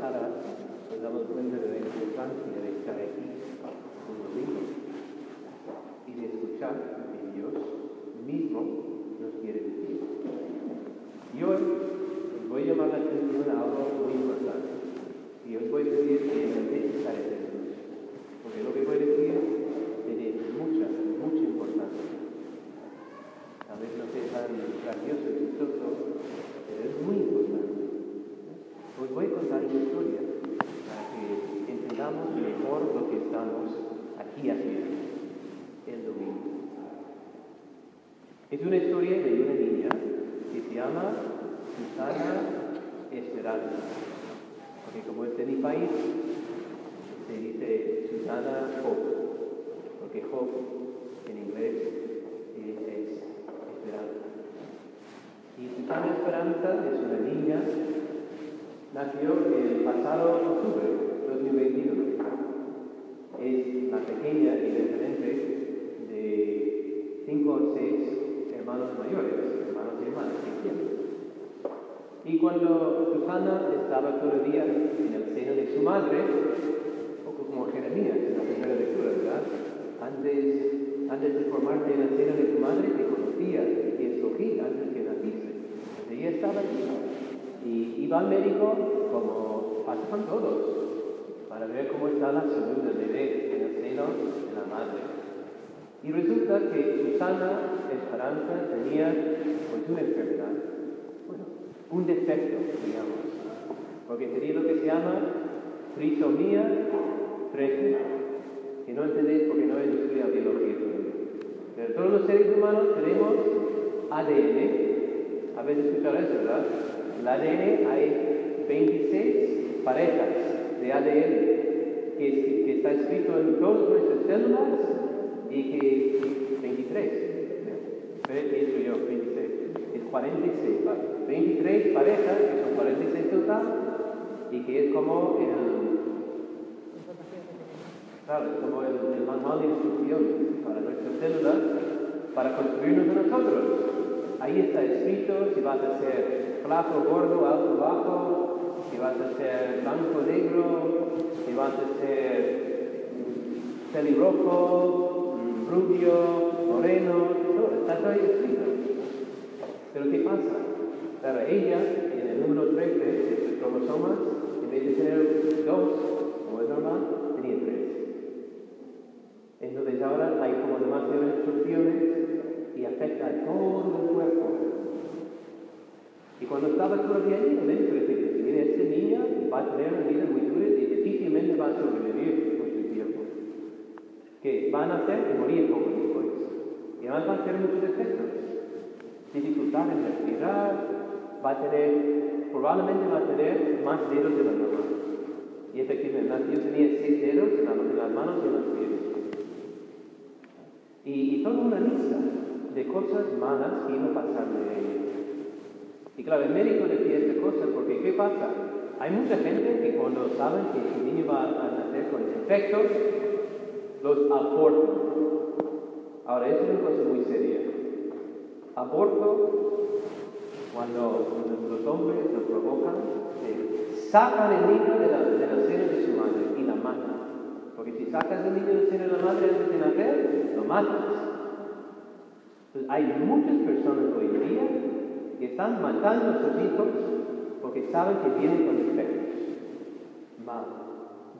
Sara, nos damos cuenta de la importancia un domingo y de escuchar lo que Dios mismo nos quiere decir. Y hoy os voy a llamar la atención a algo muy importante. Y os voy a pedir que intentéis estar atentos. Porque lo que voy a decir tiene mucha, mucha importancia. A veces no sea tan gracioso y chistoso, pero es muy importante. Os voy a contar una historia para que entendamos mejor lo que estamos aquí haciendo el domingo. Es una historia de una niña que se llama Susana Esperanza. Porque como es de mi país, se dice Susana Hope, porque Hope en inglés es esperanza. Y Susana Esperanza es una niña, nació el pasado octubre 2021. Es la pequeña y referente de cinco o seis hermanos mayores, hermanos y hermanas que tienen. Y cuando Susana estaba todavía en el seno de su madre, un poco como Jeremías en la primera lectura, ¿verdad? Antes, antes de formarte en el seno de tu madre, te conocía y te escogí antes que naciste. Ella estaba allí. Y iba al médico como pasan todos, para ver cómo está la salud del bebé en el seno de la madre. Y resulta que Susana Esperanza tenía pues una enfermedad, un defecto, digamos, porque tenía lo que se llama trisomía 13, que no entendéis porque no he estudiado biología. Pero todos los seres humanos tenemos ADN, veces escuchado eso, ¿verdad? El ADN hay 26 parejas de ADN que, que está escrito en todas nuestras células y que 23, pienso yo, 26, es 46, ¿vale? 23 parejas, que son 46 total, y que es como el, claro, es como el, manual de instrucciones para nuestras células, para construirnos a nosotros. Ahí está escrito si vas a ser flaco, gordo, alto, bajo, si vas a ser blanco, negro, si vas a ser pelirrojo, rubio, moreno, todo, está todo ahí escrito. Pero ¿qué pasa? Claro, ella, en el número 13 de sus cromosomas, en vez de tener dos, como es normal, tenía tres. Entonces ahora hay como demasiadas instrucciones y afecta a todo el cuerpo. Y cuando estaba todavía allí, el médico decía, mire, este niño va a tener una vida muy dura y difícilmente va a sobrevivir mucho tiempo. Que van a hacer y morir poco después. Y además va a tener muchos defectos. Dificultad en respirar, va a tener, probablemente va a tener más dedos de la normal. Y efectivamente, nació tenía seis dedos en, las manos y en los pies. Y, y toda una lista de cosas malas que iba a pasarle a ella. Y claro, el médico decía esta cosa porque ¿qué pasa? Hay mucha gente que cuando saben que su niño va a nacer con defectos, los abortan. Ahora, eso es una cosa muy seria. Aborto, cuando los hombres lo provocan, sacan el niño de la, de la seno de su madre y la matan. Porque si sacas el niño del seno de la madre antes de nacer, lo matas. Hay muchas personas hoy en día que están matando a sus hijos porque saben que vienen con defectos. Mal.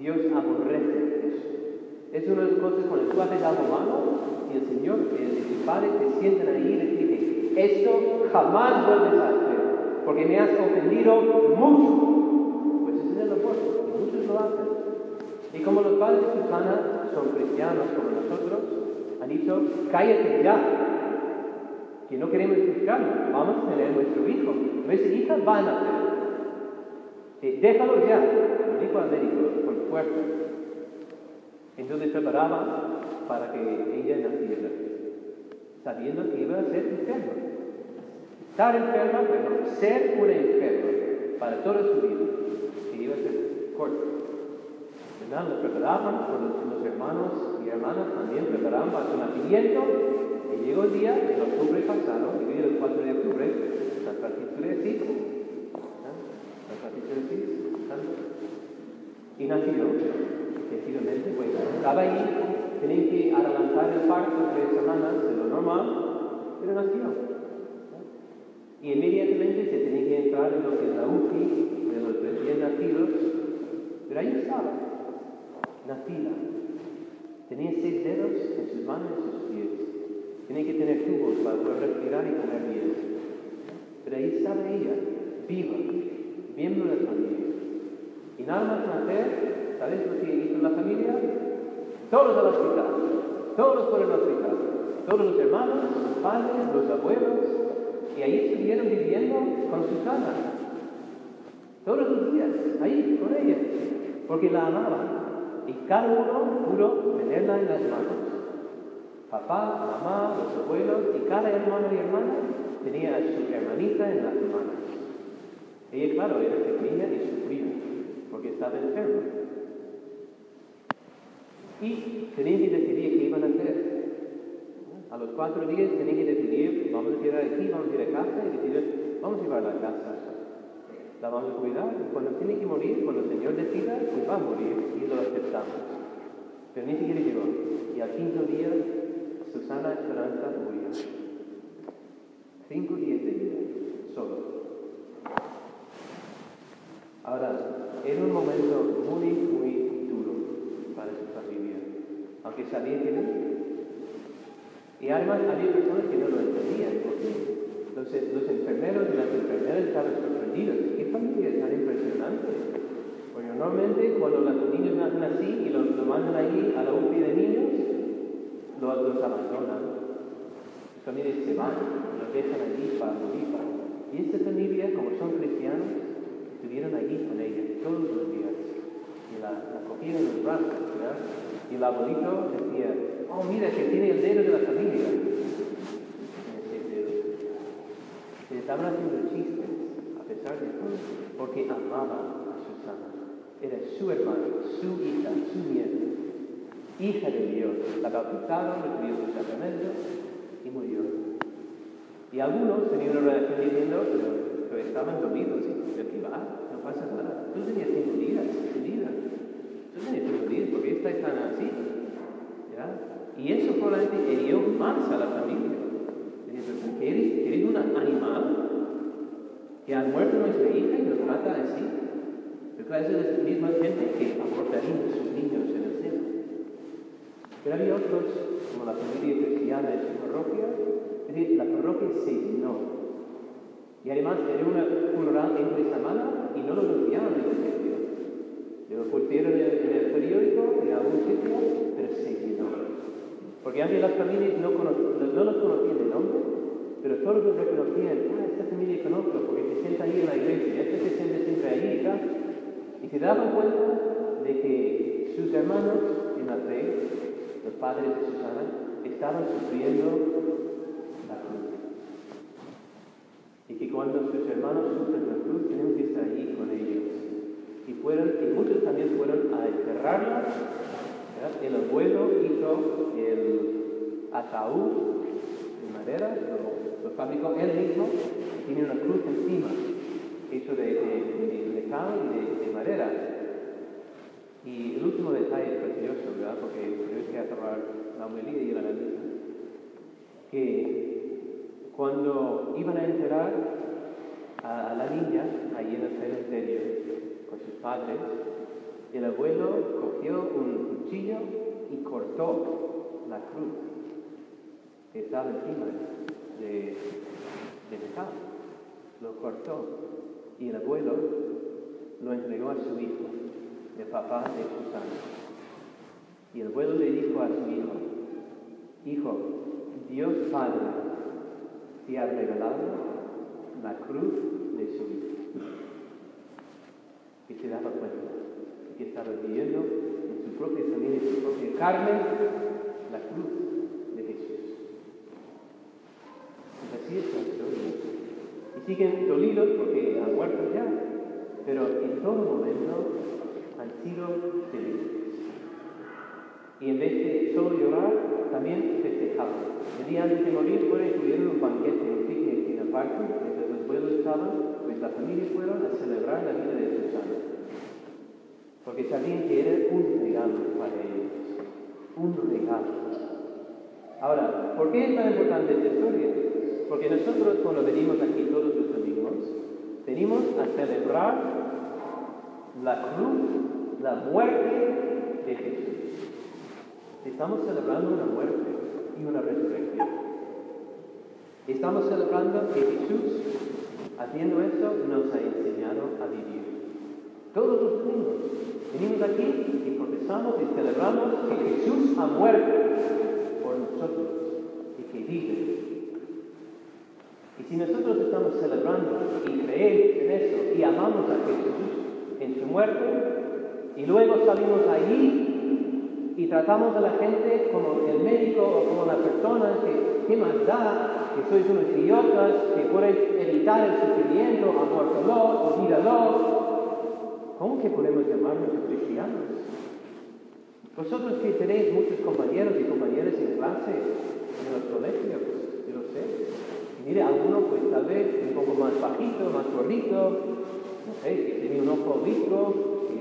Dios aborrece eso. Es una de las cosas cuando tú haces algo malo y el Señor, el, tu Padre, te sientan ahí y esto jamás vuelves a hacer, porque me has ofendido mucho. Pues ese es el aborto, y muchos lo hacen. Y como los padres de Susana son cristianos como nosotros, han dicho, cállate ya, que no queremos escucharlo, vamos a tener nuestro hijo, nuestra hija va a nacer. Déjalo ya, lo dijo al médico con fuerza. Entonces preparaba para que ella naciera, sabiendo que iba a ser enferma. Estar enferma, pero ser una enferma para toda su vida, que iba a ser corta. ¿Verdad? Lo preparaban, los, los hermanos y hermanas también preparaban para su nacimiento. Y llegó el día, en octubre pasado, y el 4 de octubre, San Francisco de Asís, San Francisco de Asís, Y nació, efectivamente, pues estaba ahí, tenía que adelantar el parto tres semanas de lo normal, pero nació. Y inmediatamente se tenía que entrar en lo que es la UCI de los recién nacidos, pero ahí estaba, nacida. Tenía seis dedos en sus manos y sus pies. Tenía que tener tubos para poder respirar y comer bien. Pero ahí estaba ella, viva, miembro de la familia. Y nada más nacer, ¿sabes lo que hizo la familia? Todos al hospital, todos fueron al hospital, todos los hermanos, los padres, los abuelos, y ahí estuvieron viviendo con Susana. Todos los días, ahí con ella, porque la amaban. Y cada uno pudo tenerla en las manos. Papá, mamá, los abuelos, y cada hermano y hermana tenía a su hermanita en las manos. Ella, claro, era pequeña y sufría, porque estaba enferma. Y tenían que decidir qué iban a hacer. A los cuatro días tenían que decidir, vamos a quedar aquí, vamos a ir a casa y decidir, vamos a llevarla a casa. La vamos a cuidar y cuando tiene que morir, cuando el Señor decida, pues va a morir y lo aceptamos. Pero ni siquiera llegó. Y al quinto día, Susana Esperanza murió. Cinco días de vida, solo. Ahora, era un momento muy, muy aunque sabía que no. Y además había personas que no lo entendían, porque los, los enfermeros y las enfermeras estaban sorprendidos. ¿Qué familia tan impresionante? Porque normalmente cuando los niños nacen así y los, mandan allí a la UCI de niños, los, los abandonan. Las familias se van, los dejan allí para morir. Y esta familia, como son cristianos, estuvieron allí con ella todos los días. Y la, la cogieron en los brazos, ¿verdad? Y el abuelito decía, oh, mira que tiene el dedo de la familia. Se estaban haciendo chistes, a pesar de todo, porque amaba a Susana. Era su hermana, su hija, su nieta, hija de Dios. La bautizaron, recibió su sacramento y murió. Y algunos tenían una reacción diciendo, pero, estaban dolidos. ¿De qué va? Pasa nada. Tú tenías cinco días de vida. Tú tenías cinco días, porque esta tan así? ¿Ya? Y eso probablemente hirió más a la familia. ¿Que eres, eres un animal que ha muerto nuestra hija y nos trata así. Pero claro, es la misma gente que abortaría a sus niños en el seno. Pero había otros, como la familia cristiana en su parroquia, es decir, la parroquia se llenó. Y además era una funeral entre semana y no lo anunciaban en el sitio. Lo pusieron en el, periódico, en algún sitio, pero se. Porque antes las familias no, no los conocían de nombre, pero todos los reconocían, ah, esta familia conozco porque se sienta ahí en la iglesia, este se siente siempre y tal. Y se daban cuenta de que sus hermanos en la fe, los padres de Susana, estaban sufriendo la cruz. Cuando sus hermanos sufren la cruz, tenemos que estar allí con ellos. Y, fueron, y muchos también fueron a enterrarla el abuelo hizo el ataúd de madera, lo, fabricó él mismo y tiene una cruz encima, hecho de, de, metal y de, madera. Y el último detalle es precioso, ¿verdad? Porque tenemos que acabar la homilía y la misa. Que cuando iban a enterrar a, la niña ahí en el cementerio con sus padres, el abuelo cogió un cuchillo y cortó la cruz que estaba encima de, de metal. Lo cortó y el abuelo lo entregó a su hijo, el papá de Susana. Y el abuelo le dijo a su hijo, hijo, Dios Padre te ha regalado la cruz de su hijo. Y se daba cuenta que estaba viviendo en su propia familia, en su propia carne, la cruz de Jesús. Pues así es la historia. Y siguen dolidos porque han muerto ya, pero en todo momento han sido felices. Y en vez de solo llorar, también festejaban. El día antes de morir fueron tuvieron un banquete, un picnic en el parque, mientras los pueblos estaban, pues la familia fueron a celebrar la vida de Susana. porque sabían que era un regalo para ellos, un regalo. Ahora, ¿por qué es tan importante esta historia? Porque nosotros cuando venimos aquí todos los domingos, venimos a celebrar la cruz, la muerte de Jesús. Estamos celebrando una muerte y una resurrección. Estamos celebrando que Jesús, haciendo esto, nos ha enseñado a vivir. Todos los domingos venimos aquí y profesamos y celebramos que Jesús ha muerto por nosotros y que vive. Y si nosotros estamos celebrando y creemos en eso y amamos a Jesús en su muerte, y luego salimos allí y tratamos a la gente como el médico o como la persona que, ¿qué más da? Que sois unos idiotas, que podéis evitar el sufrimiento, amórtalo, olvídalo, ¿Cómo que podemos llamarnos cristianos? Vosotros que tenéis muchos compañeros y compañeras en clase, en los colegios, yo lo sé. Mire, alguno pues tal vez un poco más bajito, más gordito, no sé, que tiene un ojo visco,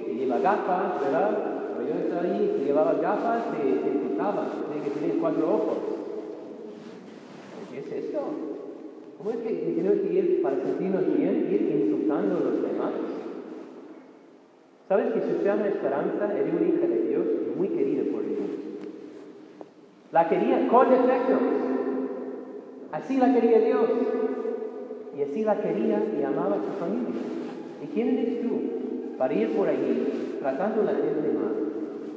que, lleva gafas, ¿verdad? Yo estaba ahí, que llevaba gafas, se insultaba, tiene que tener cuatro ojos. ¿Qué es esto? ¿Cómo es que tenemos que ir, para sentirnos bien, ir insultando a los demás? ¿Sabes que Susana Esperanza era una hija de Dios muy querida por Dios? La quería con defectos. Así la quería Dios. Y así la quería y amaba a su familia. ¿Y quién eres tú para ir por allí tratando a la gente mal,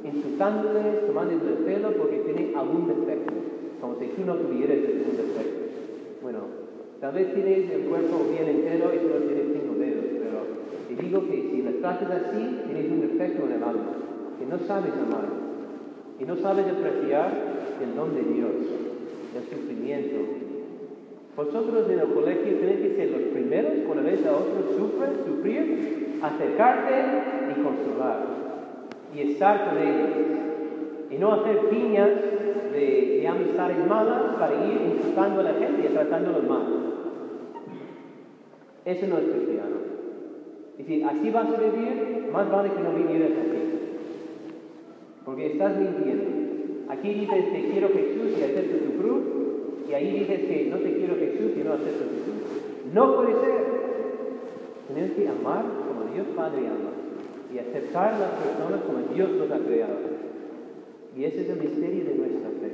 insultándoles, tomándoles el pelo porque tiene algún defecto, como si tú no tuvieras algún defecto? Bueno, tal vez tienes el cuerpo bien entero y solo tienes cinco dedos, pero y digo que si le tratas así, tienes un defecto en el alma, que no sabes amar, y no sabes apreciar el don de Dios, el sufrimiento. Vosotros en el colegio tenéis que ser los primeros cuando ves a otros sufrir, sufrir, acercarte y consolar, y estar con ellos, y no hacer piñas de, de amistades malas para ir insultando a la gente y tratándolos mal. Eso no es cristiano. Y si así vas a vivir, más vale que no vinieras aquí. Porque estás mintiendo. Aquí dices que quiero Jesús y acepto tu cruz, y ahí dices que no te quiero Jesús y no acepto tu cruz. No puede ser. Tenemos que amar como Dios Padre ama y aceptar las personas como Dios los ha creado. Y ese es el misterio de nuestra fe.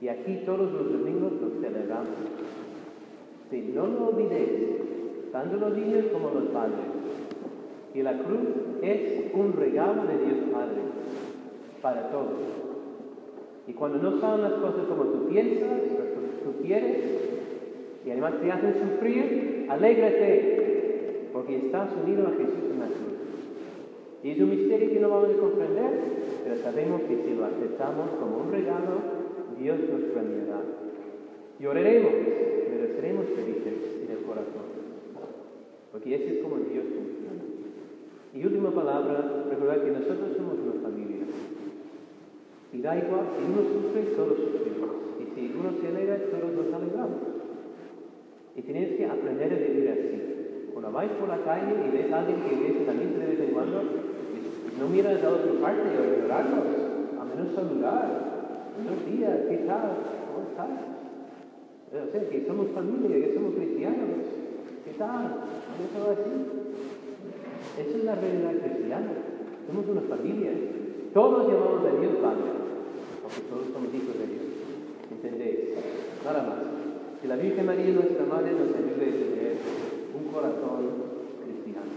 Y aquí todos los domingos lo celebramos. Si no lo olvidéis, tanto los niños como los padres. Y la cruz es un regalo de Dios Padre para todos. Y cuando no son las cosas como tú piensas, o tú quieres, y además te hacen sufrir, alégrate, porque estás unido a Jesús en la cruz. Y es un misterio que no vamos a comprender, pero sabemos que si lo aceptamos como un regalo, Dios nos premiará. Lloraremos, pero seremos felices en el corazón. Porque ese es como Dios funciona. Y última palabra, recordar que nosotros somos una familia. Y da igual, si uno sufre, todos sufrimos. Y si uno se alegra, todos nos alegramos. Y tienes que aprender a vivir así. Cuando vais por la calle y ves a alguien que ves también de vez en cuando, no miras a otra parte o ignorarlos, a menos saludar. Buenos días, ¿qué tal? ¿Cómo estás? O sea, que somos familia, que somos cristianos. ¿Qué tal? ¿Cómo va así? Esa es la realidad cristiana. Somos una familia. Todos llamamos a Dios Padre, porque todos somos hijos de Dios. ¿Entendéis? Nada más. Que la Virgen María, nuestra Madre, nos ayude a tener un corazón cristiano,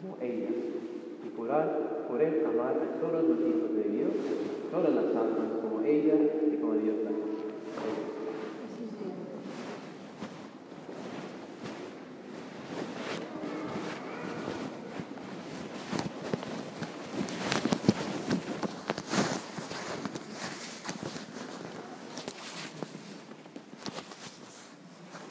como ella, poder, poder amar a todos los hijos de Dios, todas las almas, como ella y como Dios las